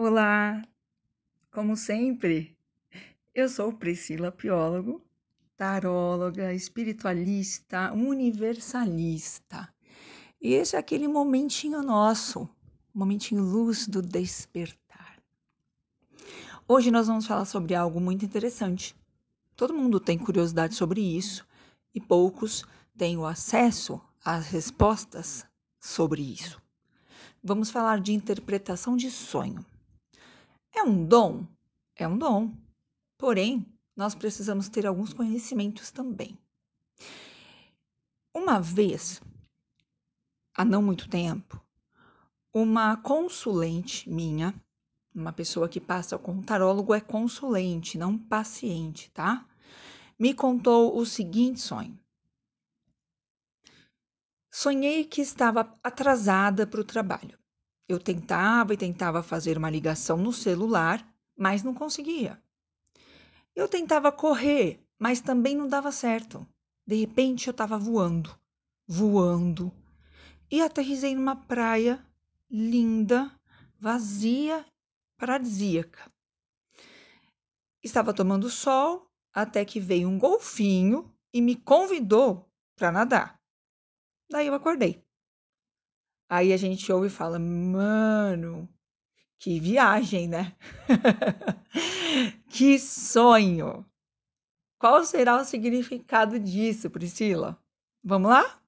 Olá, como sempre, eu sou Priscila Piólogo, taróloga, espiritualista, universalista. E esse é aquele momentinho nosso, momentinho luz do despertar. Hoje nós vamos falar sobre algo muito interessante. Todo mundo tem curiosidade sobre isso e poucos têm o acesso às respostas sobre isso. Vamos falar de interpretação de sonho. É um dom? É um dom. Porém, nós precisamos ter alguns conhecimentos também. Uma vez, há não muito tempo, uma consulente minha, uma pessoa que passa com tarólogo é consulente, não paciente, tá? Me contou o seguinte sonho. Sonhei que estava atrasada para o trabalho. Eu tentava e tentava fazer uma ligação no celular, mas não conseguia. Eu tentava correr, mas também não dava certo. De repente eu estava voando, voando, e aterrisei numa praia linda, vazia, paradisíaca. Estava tomando sol até que veio um golfinho e me convidou para nadar. Daí eu acordei. Aí a gente ouve e fala: mano, que viagem, né? que sonho! Qual será o significado disso, Priscila? Vamos lá?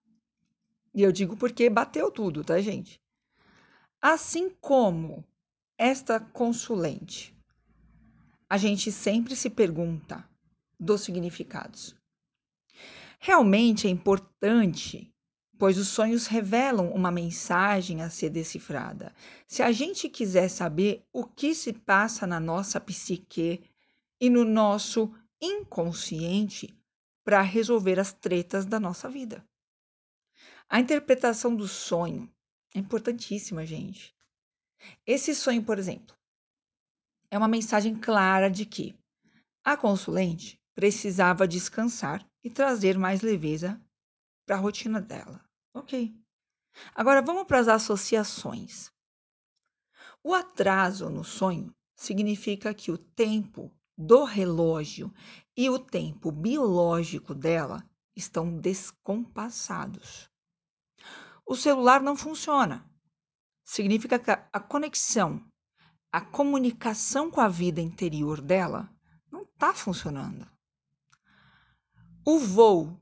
E eu digo porque bateu tudo, tá, gente? Assim como esta consulente, a gente sempre se pergunta dos significados. Realmente é importante pois os sonhos revelam uma mensagem a ser decifrada. Se a gente quiser saber o que se passa na nossa psique e no nosso inconsciente para resolver as tretas da nossa vida. A interpretação do sonho é importantíssima, gente. Esse sonho, por exemplo, é uma mensagem clara de que a consulente precisava descansar e trazer mais leveza para a rotina dela. Ok. Agora vamos para as associações. O atraso no sonho significa que o tempo do relógio e o tempo biológico dela estão descompassados. O celular não funciona. Significa que a conexão, a comunicação com a vida interior dela não está funcionando. O voo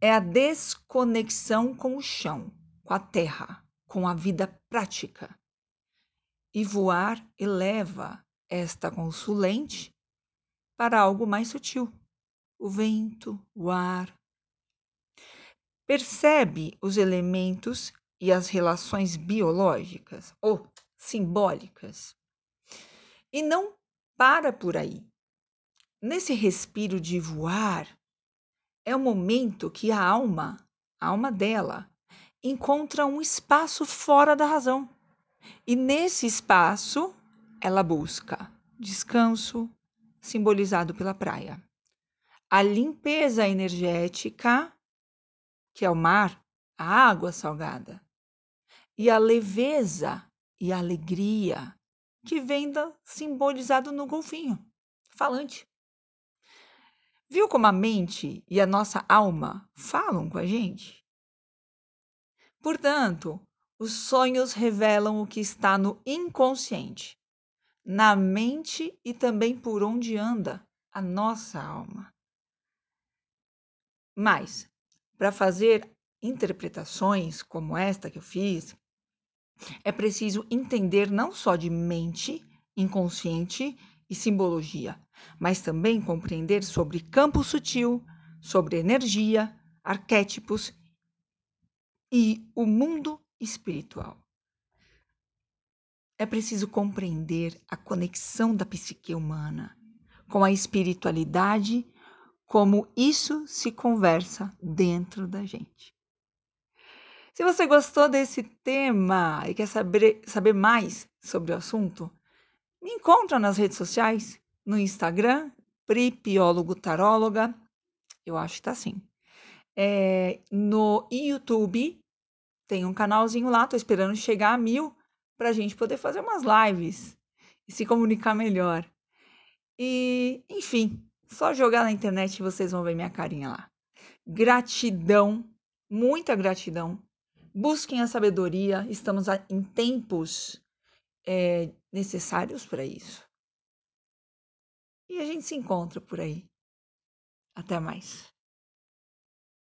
é a desconexão com o chão, com a terra, com a vida prática. E voar eleva esta consulente para algo mais sutil, o vento, o ar. Percebe os elementos e as relações biológicas ou simbólicas. E não para por aí. Nesse respiro de voar, é o momento que a alma, a alma dela, encontra um espaço fora da razão. E nesse espaço, ela busca descanso, simbolizado pela praia, a limpeza energética, que é o mar, a água salgada, e a leveza e a alegria, que vem da, simbolizado no golfinho falante. Viu como a mente e a nossa alma falam com a gente? Portanto, os sonhos revelam o que está no inconsciente, na mente e também por onde anda a nossa alma. Mas, para fazer interpretações como esta que eu fiz, é preciso entender não só de mente, inconsciente e simbologia, mas também compreender sobre campo sutil, sobre energia, arquétipos e o mundo espiritual. É preciso compreender a conexão da psique humana com a espiritualidade, como isso se conversa dentro da gente. Se você gostou desse tema e quer saber, saber mais sobre o assunto, me encontra nas redes sociais, no Instagram, Pripiólogo Taróloga, eu acho que tá assim. É, no YouTube, tem um canalzinho lá, tô esperando chegar a mil pra gente poder fazer umas lives e se comunicar melhor. E, enfim, só jogar na internet e vocês vão ver minha carinha lá. Gratidão, muita gratidão. Busquem a sabedoria, estamos em tempos é, necessários para isso. E a gente se encontra por aí. Até mais.